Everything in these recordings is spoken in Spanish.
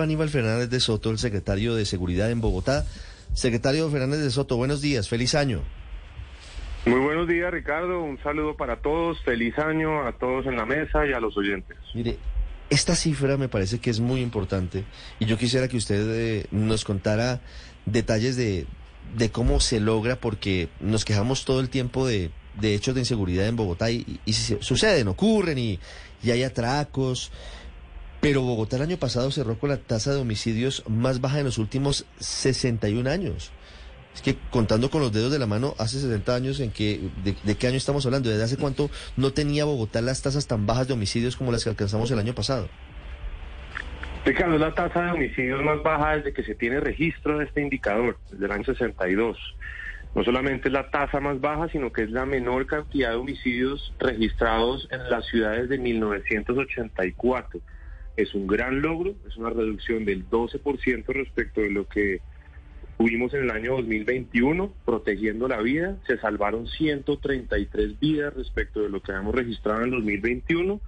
Aníbal Fernández de Soto, el secretario de Seguridad en Bogotá. Secretario Fernández de Soto, buenos días. Feliz año. Muy buenos días, Ricardo. Un saludo para todos. Feliz año a todos en la mesa y a los oyentes. Mire, esta cifra me parece que es muy importante y yo quisiera que usted eh, nos contara detalles de, de cómo se logra, porque nos quejamos todo el tiempo de, de hechos de inseguridad en Bogotá y, y, si suceden, ocurren y, y hay atracos. Pero Bogotá el año pasado cerró con la tasa de homicidios más baja en los últimos 61 años. Es que contando con los dedos de la mano, hace 60 años, ¿en que, de, qué año estamos hablando? ¿Desde hace cuánto no tenía Bogotá las tasas tan bajas de homicidios como las que alcanzamos el año pasado? Ricardo, la tasa de homicidios más baja desde que se tiene registro de este indicador, desde el año 62. No solamente es la tasa más baja, sino que es la menor cantidad de homicidios registrados en las ciudades de 1984. Es un gran logro, es una reducción del 12% respecto de lo que tuvimos en el año 2021, protegiendo la vida. Se salvaron 133 vidas respecto de lo que habíamos registrado en 2021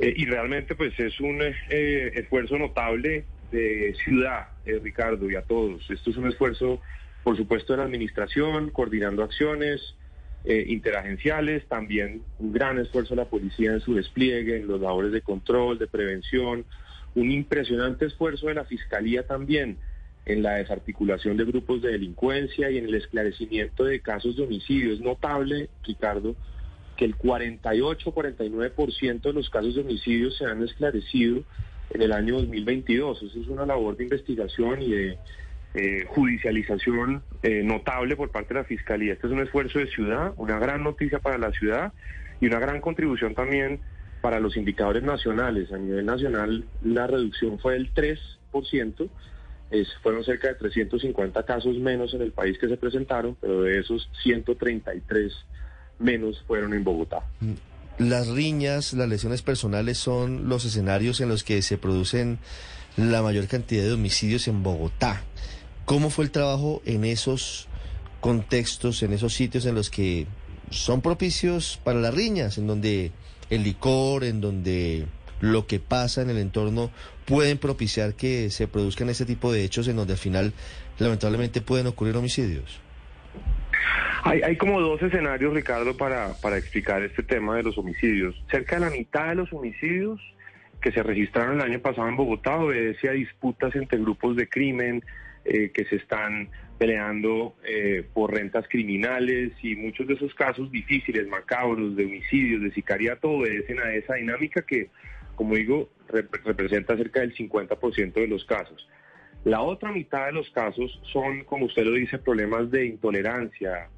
eh, y realmente pues es un eh, esfuerzo notable de ciudad, eh, Ricardo, y a todos. Esto es un esfuerzo, por supuesto, de la administración, coordinando acciones interagenciales, también un gran esfuerzo de la policía en su despliegue, en los labores de control, de prevención, un impresionante esfuerzo de la fiscalía también en la desarticulación de grupos de delincuencia y en el esclarecimiento de casos de homicidio. Es notable, Ricardo, que el 48-49% de los casos de homicidio se han esclarecido en el año 2022. Eso es una labor de investigación y de eh, judicialización eh, notable por parte de la Fiscalía. Este es un esfuerzo de ciudad, una gran noticia para la ciudad y una gran contribución también para los indicadores nacionales. A nivel nacional la reducción fue del 3%. Es, fueron cerca de 350 casos menos en el país que se presentaron, pero de esos 133 menos fueron en Bogotá. Las riñas, las lesiones personales son los escenarios en los que se producen la mayor cantidad de homicidios en Bogotá. ¿Cómo fue el trabajo en esos contextos, en esos sitios en los que son propicios para las riñas, en donde el licor, en donde lo que pasa en el entorno pueden propiciar que se produzcan ese tipo de hechos en donde al final lamentablemente pueden ocurrir homicidios? Hay, hay, como dos escenarios, Ricardo, para, para explicar este tema de los homicidios. Cerca de la mitad de los homicidios que se registraron el año pasado en Bogotá obedece a disputas entre grupos de crimen eh, que se están peleando eh, por rentas criminales y muchos de esos casos difíciles, macabros, de homicidios, de sicariato, obedecen a esa dinámica que, como digo, rep representa cerca del 50% de los casos. La otra mitad de los casos son, como usted lo dice, problemas de intolerancia,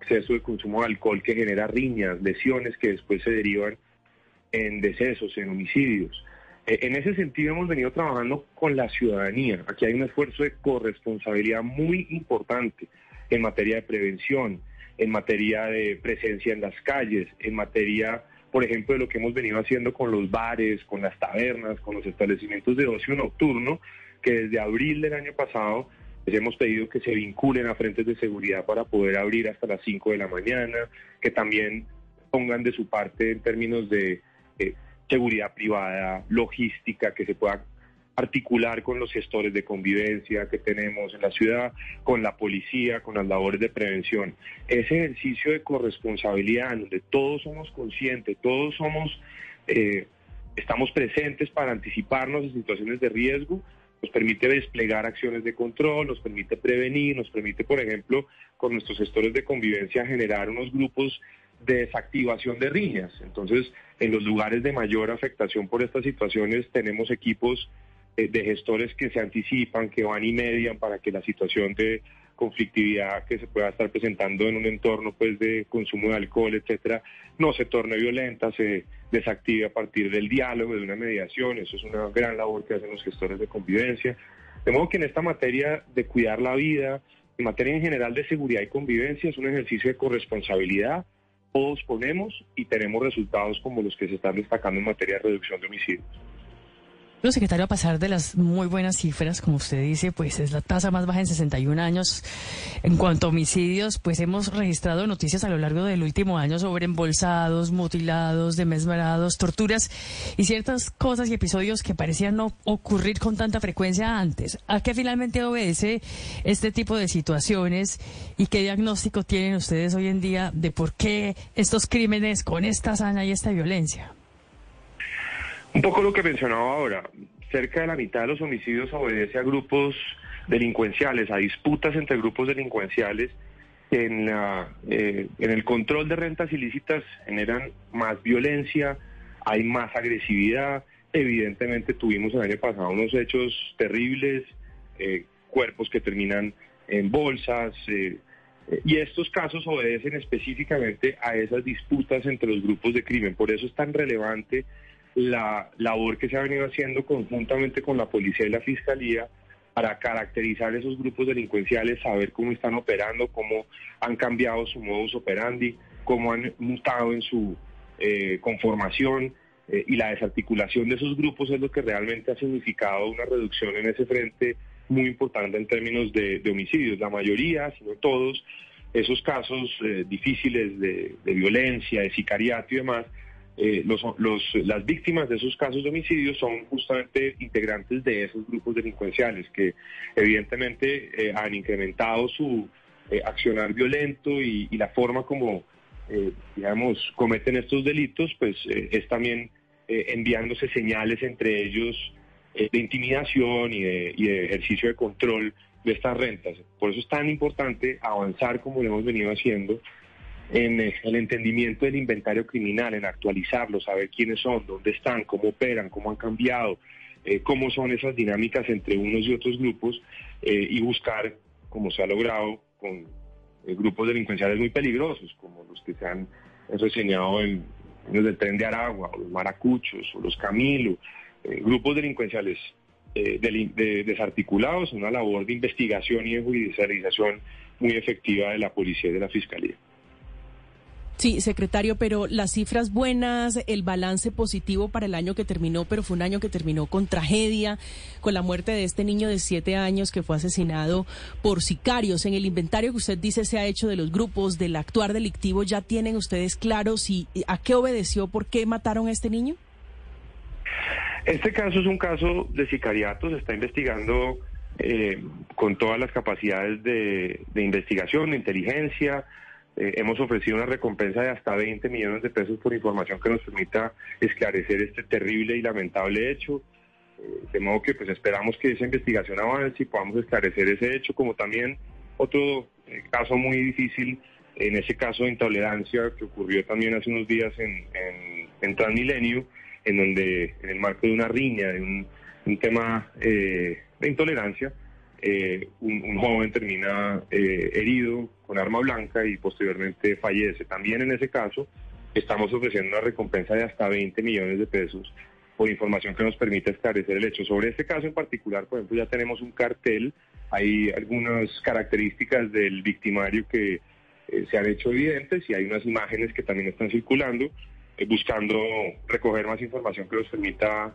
exceso de consumo de alcohol que genera riñas, lesiones que después se derivan en decesos, en homicidios. Eh, en ese sentido hemos venido trabajando con la ciudadanía. Aquí hay un esfuerzo de corresponsabilidad muy importante en materia de prevención, en materia de presencia en las calles, en materia, por ejemplo, de lo que hemos venido haciendo con los bares, con las tabernas, con los establecimientos de ocio nocturno, que desde abril del año pasado les hemos pedido que se vinculen a frentes de seguridad para poder abrir hasta las 5 de la mañana, que también pongan de su parte en términos de eh, seguridad privada, logística, que se pueda articular con los gestores de convivencia que tenemos en la ciudad, con la policía, con las labores de prevención. Ese ejercicio de corresponsabilidad en donde todos somos conscientes, todos somos, eh, estamos presentes para anticiparnos en situaciones de riesgo, nos permite desplegar acciones de control, nos permite prevenir, nos permite, por ejemplo, con nuestros gestores de convivencia generar unos grupos de desactivación de riñas. Entonces, en los lugares de mayor afectación por estas situaciones tenemos equipos eh, de gestores que se anticipan, que van y median para que la situación de conflictividad que se pueda estar presentando en un entorno pues de consumo de alcohol, etcétera, no se torne violenta, se desactive a partir del diálogo, de una mediación. Eso es una gran labor que hacen los gestores de convivencia. De modo que en esta materia de cuidar la vida, en materia en general de seguridad y convivencia, es un ejercicio de corresponsabilidad. Todos ponemos y tenemos resultados como los que se están destacando en materia de reducción de homicidios. Lo secretario, a pasar de las muy buenas cifras, como usted dice, pues es la tasa más baja en 61 años. En cuanto a homicidios, pues hemos registrado noticias a lo largo del último año sobre embolsados, mutilados, desmembrados, torturas y ciertas cosas y episodios que parecían no ocurrir con tanta frecuencia antes. ¿A qué finalmente obedece este tipo de situaciones y qué diagnóstico tienen ustedes hoy en día de por qué estos crímenes con esta hazaña y esta violencia? Un poco lo que mencionaba ahora, cerca de la mitad de los homicidios obedece a grupos delincuenciales, a disputas entre grupos delincuenciales en, la, eh, en el control de rentas ilícitas generan más violencia, hay más agresividad. Evidentemente tuvimos el año pasado unos hechos terribles, eh, cuerpos que terminan en bolsas, eh, y estos casos obedecen específicamente a esas disputas entre los grupos de crimen. Por eso es tan relevante la labor que se ha venido haciendo conjuntamente con la policía y la fiscalía para caracterizar esos grupos delincuenciales, saber cómo están operando, cómo han cambiado su modus operandi, cómo han mutado en su eh, conformación eh, y la desarticulación de esos grupos es lo que realmente ha significado una reducción en ese frente muy importante en términos de, homicidios. La mayoría, si no todos, esos casos eh, difíciles de, de violencia, de sicariato y demás, eh, los, las víctimas de esos casos de homicidio son justamente integrantes de esos grupos delincuenciales que evidentemente eh, han incrementado su eh, accionar violento y, la forma como, digamos, cometen estos delitos, pues es también enviándose señales entre ellos de intimidación y de, y de ejercicio de control de estas rentas. Por eso es tan importante avanzar como lo hemos venido haciendo en el entendimiento del inventario criminal, en actualizarlo, saber quiénes son, dónde están, cómo operan, cómo han cambiado, eh, cómo son esas dinámicas entre unos y otros grupos eh, y buscar, como se ha logrado con eh, grupos delincuenciales muy peligrosos, como los que se han reseñado en, los del tren de Aragua, o los maracuchos, o los Camilo, grupos delincuenciales desarticulados, una labor de investigación y de judicialización muy efectiva de la policía y de la fiscalía. Sí, secretario, pero las cifras buenas, el balance positivo para el año que terminó, pero fue un año que terminó con tragedia, con la muerte de este niño de siete años que fue asesinado por sicarios. En el inventario que usted dice se ha hecho de los grupos del actuar delictivo, ¿ya tienen ustedes claro si a qué obedeció, por qué mataron a este niño? Este caso es un caso de sicariato, se está investigando eh, con todas las capacidades de, de investigación, de inteligencia eh, hemos ofrecido una recompensa de hasta 20 millones de pesos por información que nos permita esclarecer este terrible y lamentable hecho. Eh, de modo que pues esperamos que esa investigación avance y podamos esclarecer ese hecho, como también otro eh, caso muy difícil, en ese caso de intolerancia que ocurrió también hace unos días en, en, Transmilenio, en donde en el marco de una riña, de un, un tema de intolerancia, eh, un, joven termina eh, herido con arma blanca y posteriormente fallece. También en ese caso estamos ofreciendo una recompensa de hasta 20 millones de pesos por información que nos permita esclarecer el hecho. Sobre este caso en particular, por ejemplo, ya tenemos un cartel, hay algunas características del victimario que eh, se han hecho evidentes y hay unas imágenes que también están circulando, buscando recoger más información que nos permita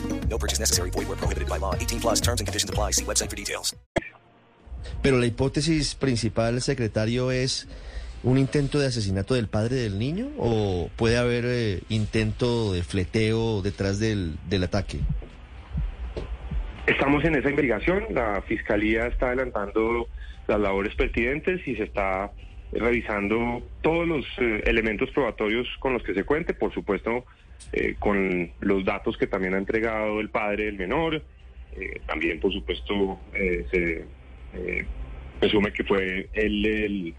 No purchase necessary. Void where prohibited by law. 18 plus terms and conditions apply. See website for details. Pero la hipótesis principal, secretario, es un intento de asesinato del padre del niño o puede haber eh, intento de fleteo detrás del, del ataque? Estamos en esa investigación. La fiscalía está adelantando las labores pertinentes y se está revisando todos los eh, elementos probatorios con los que se cuente. Por supuesto, eh, con los datos que también ha entregado el padre del menor. Eh, también, por supuesto, eh, se presume que fue él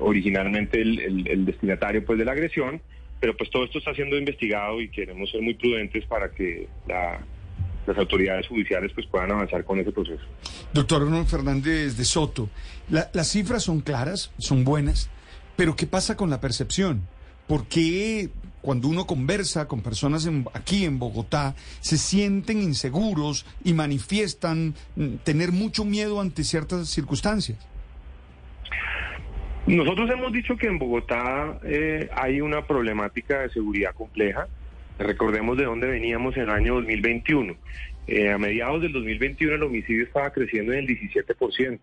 originalmente el, destinatario pues, de la agresión, pero pues todo esto está siendo investigado y queremos ser muy prudentes para que las autoridades judiciales pues puedan avanzar con ese proceso. Doctor Hernán Fernández de Soto, las cifras son claras, son buenas, pero ¿qué pasa con la percepción? ¿Por qué cuando uno conversa con personas aquí en Bogotá, se sienten inseguros y manifiestan mm, tener mucho miedo ante ciertas circunstancias. Nosotros hemos dicho que en Bogotá eh, hay una problemática de seguridad compleja. Recordemos de dónde veníamos en el año 2021. Eh, a mediados del 2021 el homicidio estaba creciendo en el 17%.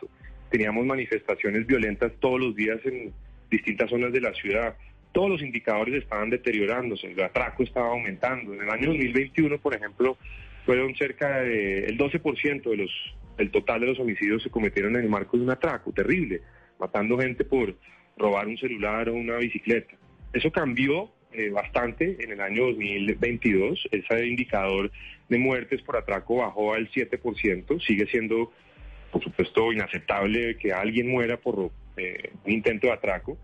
Teníamos manifestaciones violentas todos los días en distintas zonas de la ciudad todos los indicadores estaban deteriorándose, el atraco estaba aumentando. En el año 2021, por ejemplo, fueron cerca del 12% de los, el total de los homicidios se cometieron en el marco de un atraco, terrible, matando gente por robar un celular o una bicicleta. Eso cambió eh, bastante en el año 2022. Ese indicador de muertes por atraco bajó al 7%. Sigue siendo, por supuesto, inaceptable que alguien muera por eh, un intento de atraco.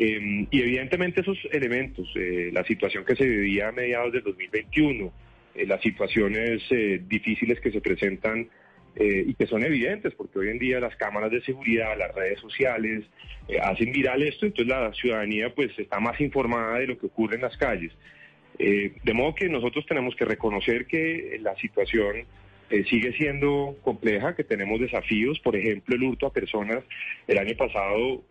Em, y evidentemente esos elementos, eh, la situación que se vivía a mediados del 2021, eh, las situaciones eh, difíciles que se presentan y que son evidentes, porque hoy en día las cámaras de seguridad, las redes sociales hacen viral esto, entonces la ciudadanía pues está más informada de lo que ocurre en las calles. de modo que nosotros tenemos que reconocer que la situación sigue siendo compleja, que tenemos desafíos, por ejemplo, el hurto a personas. El año pasado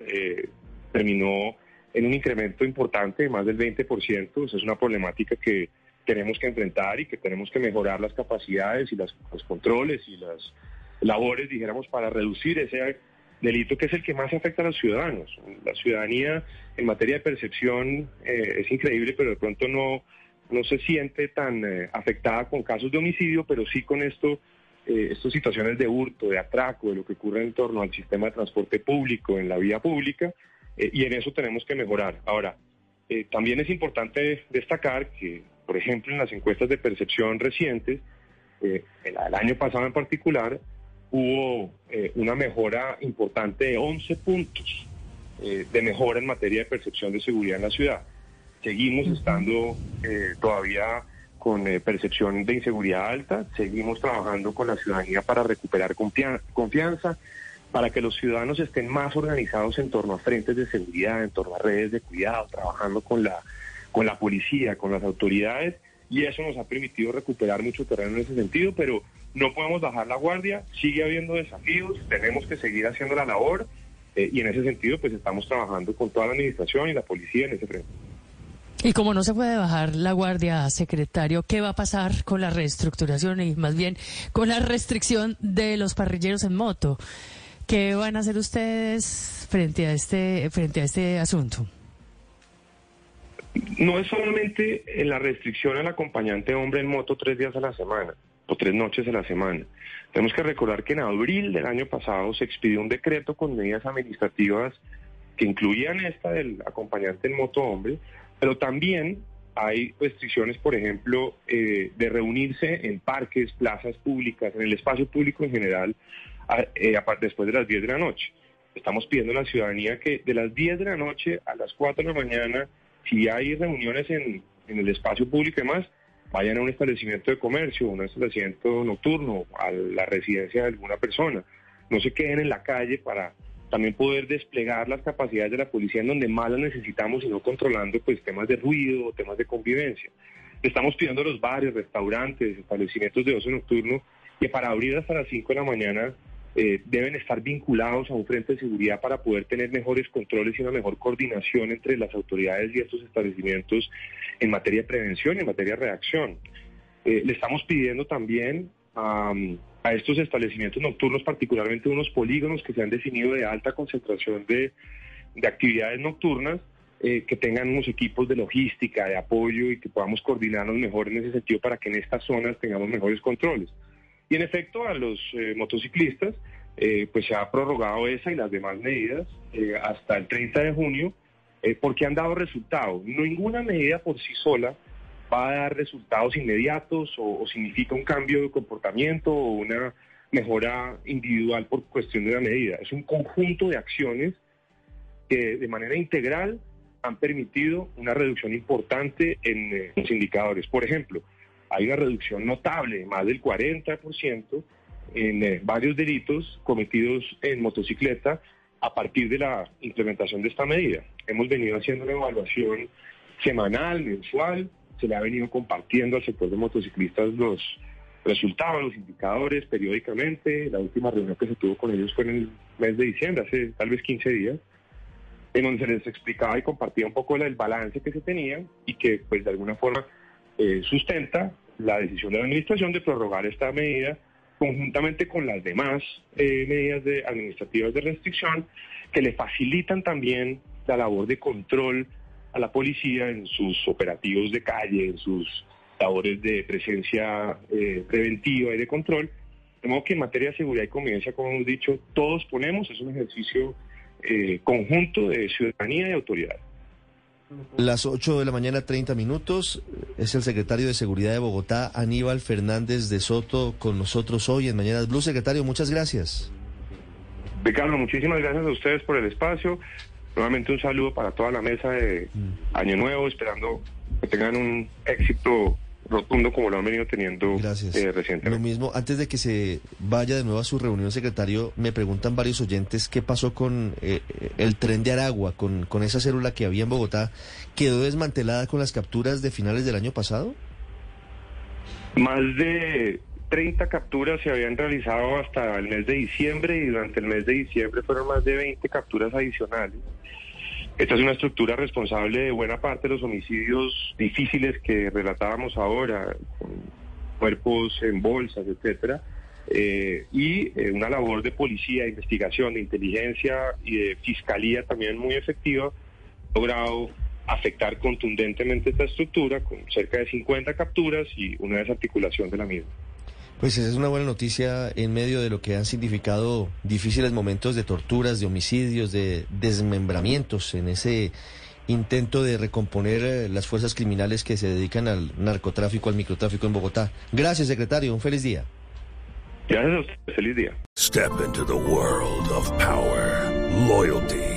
terminó en un incremento importante de más del 20%. Esa es una problemática que tenemos que enfrentar y que tenemos que mejorar las capacidades y los controles y las labores, dijéramos, para reducir ese delito que es el que más afecta a los ciudadanos. La ciudadanía en materia de percepción eh, es increíble, pero de pronto no, no se siente tan eh, afectada con casos de homicidio, pero sí con esto, eh, estas situaciones de hurto, de atraco, de lo que ocurre en torno al sistema de transporte público, en la vía pública, eh, y en eso tenemos que mejorar. Ahora, eh, también es importante destacar que, por ejemplo, en las encuestas de percepción recientes, eh, el, año pasado en particular, hubo una mejora importante de 11 puntos de mejora en materia de percepción de seguridad en la ciudad. Seguimos estando todavía con percepción de inseguridad alta, seguimos trabajando con la ciudadanía para recuperar confianza, para que los ciudadanos estén más organizados en torno a frentes de seguridad, en torno a redes de cuidado, trabajando con la, con la policía, con las autoridades, y eso nos ha permitido recuperar mucho terreno en ese sentido, pero no podemos bajar la guardia, sigue habiendo desafíos, tenemos que seguir haciendo la labor, eh, y en ese sentido pues estamos trabajando con toda la administración y la policía en ese frente. Y como no se puede bajar la guardia, secretario, ¿qué va a pasar con la reestructuración y más bien con la restricción de los parrilleros en moto? ¿Qué van a hacer ustedes frente a este, frente a este asunto? No es solamente en la restricción al acompañante hombre en moto tres días a la semana o tres noches a la semana. Tenemos que recordar que en abril del año pasado se expidió un decreto con medidas administrativas que incluían esta del acompañante en moto hombre, pero también hay restricciones, por ejemplo, eh, de reunirse en parques, plazas públicas, en el espacio público en general, eh, después de las 10 de la noche. Estamos pidiendo a la ciudadanía que de las 10 de la noche a las 4 de la mañana, si hay reuniones en, el espacio público y demás, vayan a un establecimiento de comercio, un establecimiento nocturno, a la residencia de alguna persona. No se queden en la calle para también poder desplegar las capacidades de la policía en donde más las necesitamos y no controlando pues temas de ruido, temas de convivencia. Estamos pidiendo a los bares, restaurantes, establecimientos de ocio nocturno que para abrir hasta las 5 de la mañana eh, deben estar vinculados a un frente de seguridad para poder tener mejores controles y una mejor coordinación entre las autoridades y estos establecimientos en materia de prevención y en materia de reacción. Eh, le estamos pidiendo también a, estos establecimientos nocturnos, particularmente unos polígonos que se han definido de alta concentración de, actividades nocturnas, eh, que tengan unos equipos de logística, de apoyo y que podamos coordinarnos mejor en ese sentido para que en estas zonas tengamos mejores controles. Y en efecto, a los eh, motociclistas, eh, pues se ha prorrogado esa y las demás medidas eh, hasta el 30 de junio, porque han dado resultados. Ninguna medida por sí sola va a dar resultados inmediatos o, significa un cambio de comportamiento o una mejora individual por cuestión de la medida. Es un conjunto de acciones que de manera integral han permitido una reducción importante en los indicadores. Por ejemplo, hay una reducción notable, más del 40%, en eh, varios delitos cometidos en motocicleta a partir de la implementación de esta medida. Hemos venido haciendo una evaluación semanal, mensual, se le ha venido compartiendo al sector de motociclistas los resultados, los indicadores periódicamente. La última reunión que se tuvo con ellos fue en el mes de diciembre, hace tal vez 15 días, en donde se les explicaba y compartía un poco el balance que se tenía y que pues de alguna forma eh, sustenta la decisión de la administración de prorrogar esta medida conjuntamente con las demás eh, medidas administrativas de restricción que le facilitan también la labor de control a la policía en sus operativos de calle, en sus labores de presencia eh, preventiva y de control. De modo que en materia de seguridad y convivencia, como hemos dicho, todos ponemos, es un ejercicio conjunto de ciudadanía y autoridad. Las 8 de la mañana, 30 minutos. Es el secretario de Seguridad de Bogotá, Aníbal Fernández de Soto, con nosotros hoy en Mañanas Blue. Secretario, muchas gracias. Ricardo, muchísimas gracias a ustedes por el espacio. Nuevamente un saludo para toda la mesa de mm. Año Nuevo, esperando que tengan un éxito rotundo como lo han venido teniendo Gracias. Eh, recientemente. Lo mismo, antes de que se vaya de nuevo a su reunión, secretario, me preguntan varios oyentes qué pasó con eh, el tren de Aragua, con, con esa célula que había en Bogotá. ¿Quedó desmantelada con las capturas de finales del año pasado? Más de 30 capturas se habían realizado hasta el mes de diciembre y durante el mes de diciembre fueron más de 20 capturas adicionales. Esta es una estructura responsable de buena parte de los homicidios difíciles que relatábamos ahora, con cuerpos en bolsas, etcétera, eh, y eh, una labor de policía, de investigación, de inteligencia y de fiscalía también muy efectiva, logrado afectar contundentemente esta estructura con cerca de 50 capturas y una desarticulación de la misma. Pues esa es una buena noticia en medio de lo que han significado difíciles momentos de torturas, de homicidios, de desmembramientos en ese intento de recomponer eh, las fuerzas criminales que se dedican al narcotráfico, al microtráfico en Bogotá. Gracias, secretario. Un feliz día. Gracias. Feliz día. Step into the world of power, loyalty